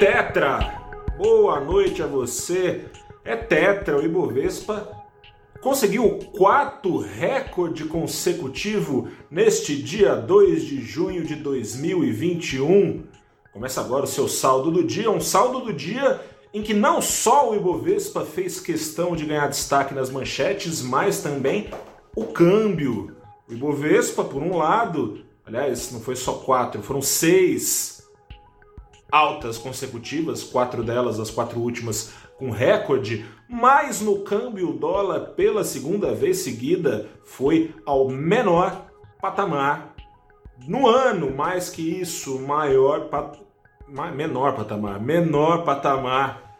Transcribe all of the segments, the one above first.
Tetra! Boa noite a você. É Tetra, o Ibovespa conseguiu o quarto recorde consecutivo neste dia 2 de junho de 2021. Começa agora o seu saldo do dia, um saldo do dia em que não só o Ibovespa fez questão de ganhar destaque nas manchetes, mas também o câmbio. O Ibovespa, por um lado, aliás, não foi só quatro, foram seis altas consecutivas, quatro delas, as quatro últimas com recorde, mas no câmbio o dólar pela segunda vez seguida foi ao menor patamar no ano, mais que isso, maior pat... menor patamar, menor patamar.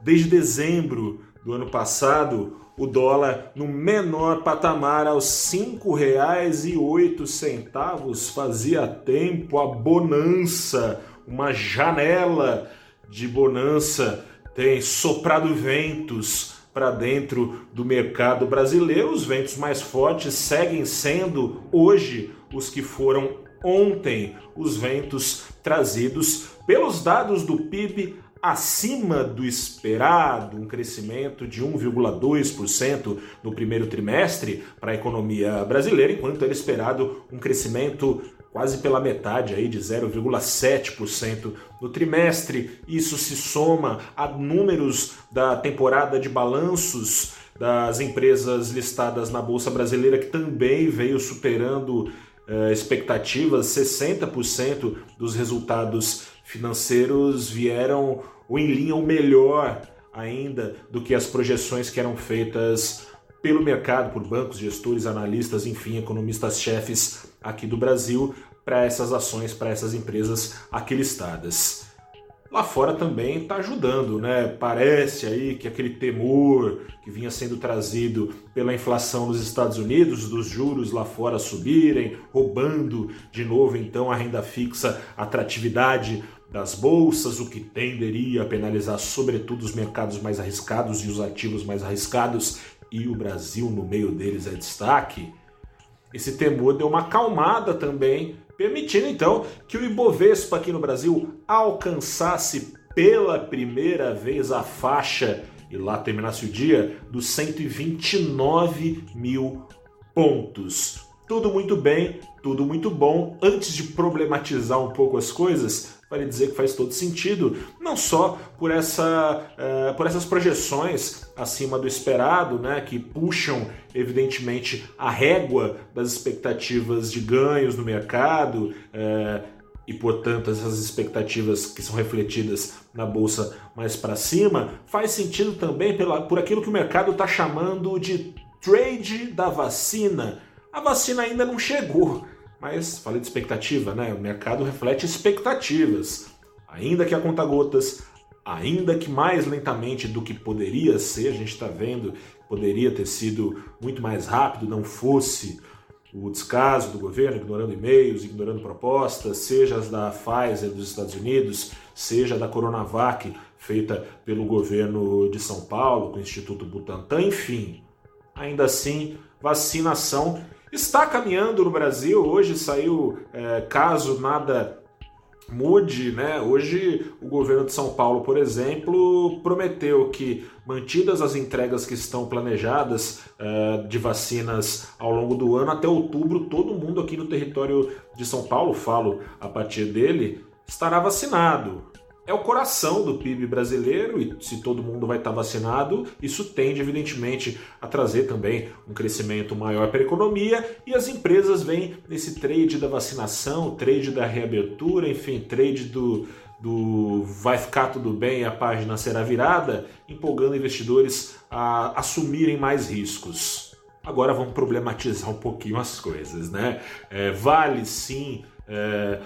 Desde dezembro do ano passado, o dólar no menor patamar aos R$ 5,08 fazia tempo a bonança uma janela de bonança, tem soprado ventos para dentro do mercado brasileiro. Os ventos mais fortes seguem sendo hoje os que foram ontem, os ventos trazidos pelos dados do PIB acima do esperado, um crescimento de 1,2% no primeiro trimestre para a economia brasileira, enquanto era esperado um crescimento quase pela metade aí de 0,7% no trimestre. Isso se soma a números da temporada de balanços das empresas listadas na bolsa brasileira que também veio superando eh, expectativas, 60% dos resultados financeiros vieram ou em linha ou melhor ainda do que as projeções que eram feitas pelo mercado, por bancos, gestores, analistas, enfim, economistas-chefes aqui do Brasil para essas ações, para essas empresas aqui listadas. Lá fora também está ajudando, né? Parece aí que aquele temor que vinha sendo trazido pela inflação nos Estados Unidos, dos juros lá fora subirem, roubando de novo então a renda fixa, a atratividade das bolsas, o que tenderia a penalizar sobretudo os mercados mais arriscados e os ativos mais arriscados, e o Brasil no meio deles é destaque. Esse temor deu uma acalmada também, permitindo então que o Ibovespa aqui no Brasil alcançasse pela primeira vez a faixa e lá terminasse o dia dos 129 mil pontos. Tudo muito bem, tudo muito bom. Antes de problematizar um pouco as coisas, vale dizer que faz todo sentido, não só por, essa, uh, por essas projeções acima do esperado, né, que puxam evidentemente a régua das expectativas de ganhos no mercado. Uh, e, portanto, essas expectativas que são refletidas na bolsa mais para cima, faz sentido também pela, por aquilo que o mercado está chamando de trade da vacina. A vacina ainda não chegou, mas falei de expectativa, né? O mercado reflete expectativas. Ainda que a conta gotas, ainda que mais lentamente do que poderia ser, a gente está vendo, poderia ter sido muito mais rápido, não fosse o descaso do governo, ignorando e-mails, ignorando propostas, seja as da Pfizer dos Estados Unidos, seja da Coronavac, feita pelo governo de São Paulo, com o Instituto Butantan, enfim. Ainda assim, vacinação está caminhando no Brasil. Hoje saiu, é, caso nada mude, né? Hoje o governo de São Paulo, por exemplo, prometeu que mantidas as entregas que estão planejadas é, de vacinas ao longo do ano até outubro, todo mundo aqui no território de São Paulo, falo a partir dele, estará vacinado é o coração do PIB brasileiro e se todo mundo vai estar vacinado, isso tende evidentemente a trazer também um crescimento maior para a economia e as empresas vêm nesse trade da vacinação, trade da reabertura, enfim, trade do, do vai ficar tudo bem, a página será virada, empolgando investidores a assumirem mais riscos. Agora vamos problematizar um pouquinho as coisas, né? É, vale sim é,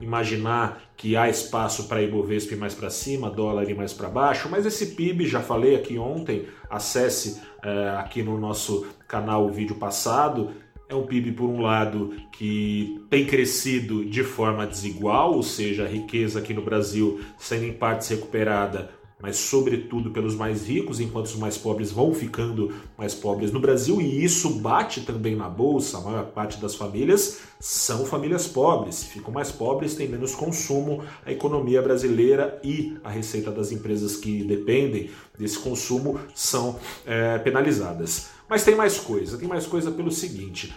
imaginar que há espaço para Ibovespa ir mais para cima, dólar ir mais para baixo, mas esse PIB, já falei aqui ontem, acesse é, aqui no nosso canal o vídeo passado, é um PIB, por um lado, que tem crescido de forma desigual, ou seja, a riqueza aqui no Brasil sendo em partes recuperada mas sobretudo pelos mais ricos, enquanto os mais pobres vão ficando mais pobres no Brasil, e isso bate também na bolsa. A maior parte das famílias são famílias pobres. Ficam mais pobres, tem menos consumo, a economia brasileira e a receita das empresas que dependem desse consumo são é, penalizadas. Mas tem mais coisa, tem mais coisa pelo seguinte.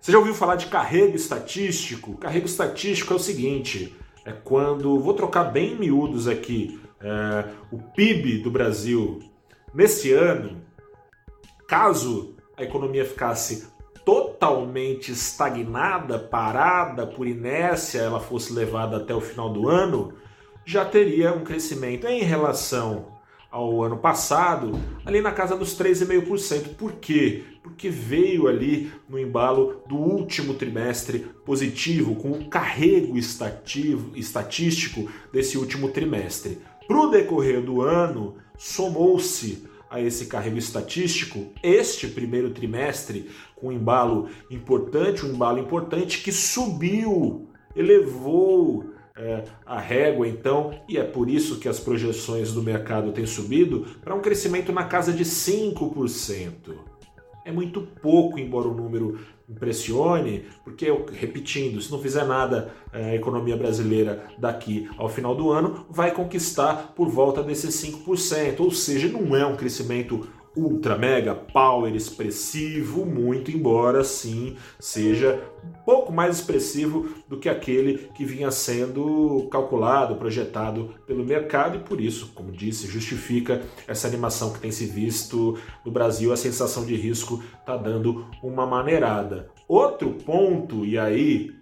Você já ouviu falar de carrego estatístico? Carrego estatístico é o seguinte: é quando, vou trocar bem miúdos aqui, é, o PIB do Brasil nesse ano, caso a economia ficasse totalmente estagnada, parada por inércia, ela fosse levada até o final do ano, já teria um crescimento em relação ao ano passado, ali na casa dos 3,5%. Por quê? Porque veio ali no embalo do último trimestre positivo, com o carrego estatístico desse último trimestre. Para o decorrer do ano, somou-se a esse carrego estatístico este primeiro trimestre com um embalo importante, um embalo importante que subiu, elevou é, a régua então, e é por isso que as projeções do mercado têm subido para um crescimento na casa de 5%. É muito pouco, embora o número impressione, porque, repetindo, se não fizer nada é, a economia brasileira daqui ao final do ano, vai conquistar por volta desses 5%, ou seja, não é um crescimento ultra mega power expressivo, muito embora sim seja um pouco mais expressivo do que aquele que vinha sendo calculado, projetado pelo mercado e por isso, como disse, justifica essa animação que tem se visto no Brasil, a sensação de risco está dando uma maneirada. Outro ponto, e aí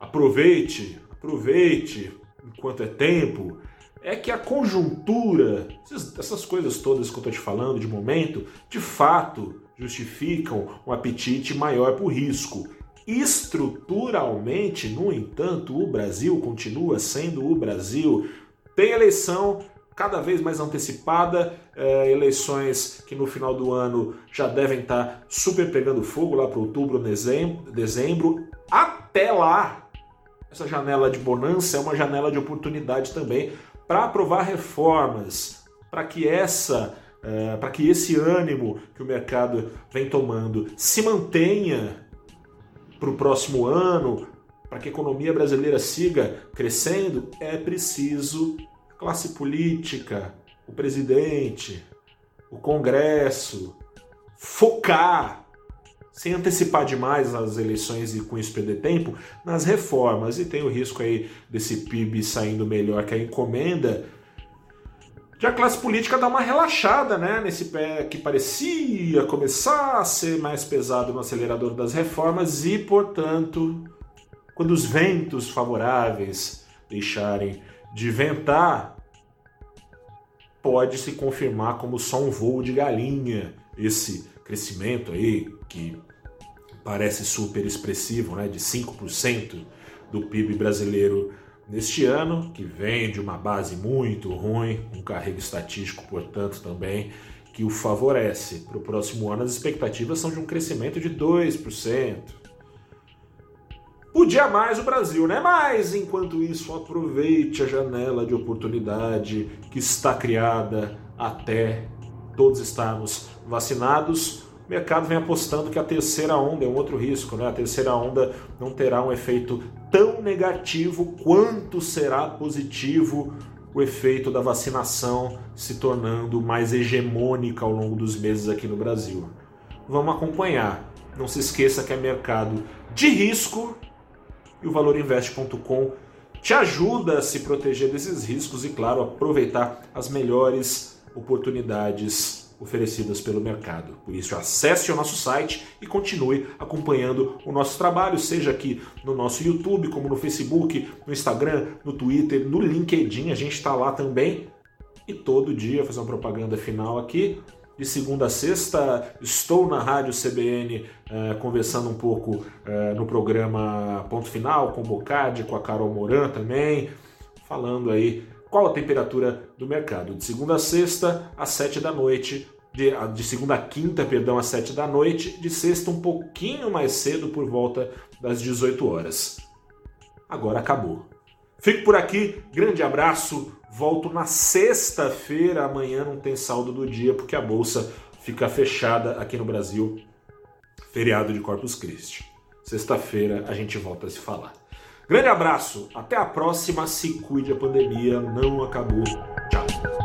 aproveite, aproveite enquanto é tempo, é que a conjuntura, essas coisas todas que eu estou te falando de momento, de fato justificam um apetite maior por risco. Estruturalmente, no entanto, o Brasil continua sendo o Brasil. Tem eleição cada vez mais antecipada, é, eleições que no final do ano já devem estar super pegando fogo lá para outubro, dezembro. Até lá, essa janela de bonança é uma janela de oportunidade também para aprovar reformas, para que essa uh, para que esse ânimo que o mercado vem tomando se mantenha para o próximo ano, para que a economia brasileira siga crescendo, é preciso classe política, o presidente, o Congresso focar sem antecipar demais as eleições e com isso perder tempo, nas reformas. E tem o risco aí desse PIB saindo melhor que a encomenda, de a classe política dar uma relaxada né, nesse pé que parecia começar a ser mais pesado no acelerador das reformas e, portanto, quando os ventos favoráveis deixarem de ventar, pode se confirmar como só um voo de galinha esse crescimento aí que parece super expressivo, né, de 5% do PIB brasileiro neste ano, que vem de uma base muito ruim, um carrego estatístico, portanto, também que o favorece. Para o próximo ano, as expectativas são de um crescimento de 2%. Podia mais o Brasil, né? Mas enquanto isso, aproveite a janela de oportunidade que está criada até todos estarmos vacinados o mercado vem apostando que a terceira onda é um outro risco, né? A terceira onda não terá um efeito tão negativo quanto será positivo o efeito da vacinação se tornando mais hegemônica ao longo dos meses aqui no Brasil. Vamos acompanhar. Não se esqueça que é mercado de risco e o valorinvest.com te ajuda a se proteger desses riscos e, claro, aproveitar as melhores oportunidades oferecidas pelo mercado. Por isso, acesse o nosso site e continue acompanhando o nosso trabalho, seja aqui no nosso YouTube, como no Facebook, no Instagram, no Twitter, no LinkedIn, a gente está lá também. E todo dia, fazer uma propaganda final aqui, de segunda a sexta, estou na Rádio CBN eh, conversando um pouco eh, no programa Ponto Final, com o Bocardi, com a Carol Moran também, falando aí qual a temperatura do mercado? De segunda a sexta, às sete da noite. De, de segunda a quinta, perdão, às sete da noite. De sexta, um pouquinho mais cedo, por volta das 18 horas. Agora acabou. Fico por aqui, grande abraço. Volto na sexta-feira. Amanhã não tem saldo do dia porque a bolsa fica fechada aqui no Brasil. Feriado de Corpus Christi. Sexta-feira a gente volta a se falar. Grande abraço, até a próxima. Se cuide, a pandemia não acabou. Tchau.